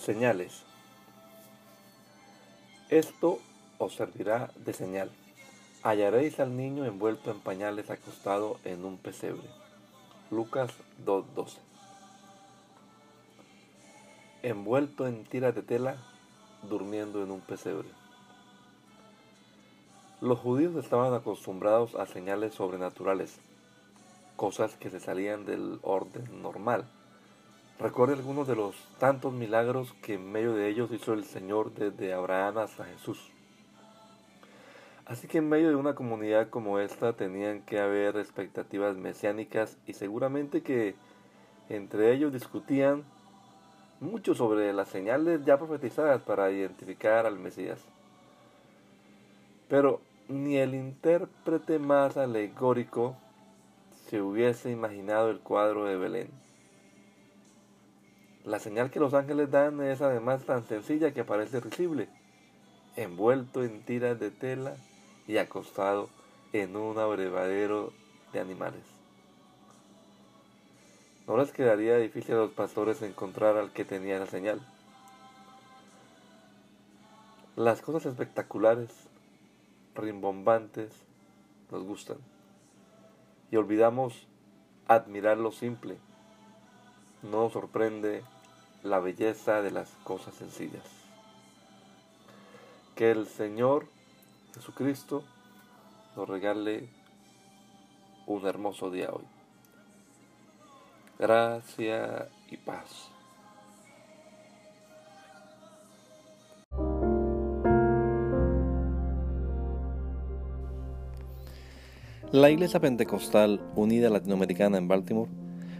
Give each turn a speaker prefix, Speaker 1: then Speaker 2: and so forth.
Speaker 1: Señales. Esto os servirá de señal. Hallaréis al niño envuelto en pañales acostado en un pesebre. Lucas 2.12. Envuelto en tiras de tela, durmiendo en un pesebre. Los judíos estaban acostumbrados a señales sobrenaturales, cosas que se salían del orden normal Recuerde algunos de los tantos milagros que en medio de ellos hizo el Señor desde Abraham hasta Jesús. Así que en medio de una comunidad como esta tenían que haber expectativas mesiánicas y seguramente que entre ellos discutían mucho sobre las señales ya profetizadas para identificar al Mesías. Pero ni el intérprete más alegórico se hubiese imaginado el cuadro de Belén. La señal que los ángeles dan es además tan sencilla que parece risible, envuelto en tiras de tela y acostado en un abrevadero de animales. No les quedaría difícil a los pastores encontrar al que tenía la señal. Las cosas espectaculares, rimbombantes, nos gustan. Y olvidamos admirar lo simple no sorprende la belleza de las cosas sencillas. Que el Señor Jesucristo nos regale un hermoso día hoy. Gracia y paz. La Iglesia Pentecostal Unida Latinoamericana en Baltimore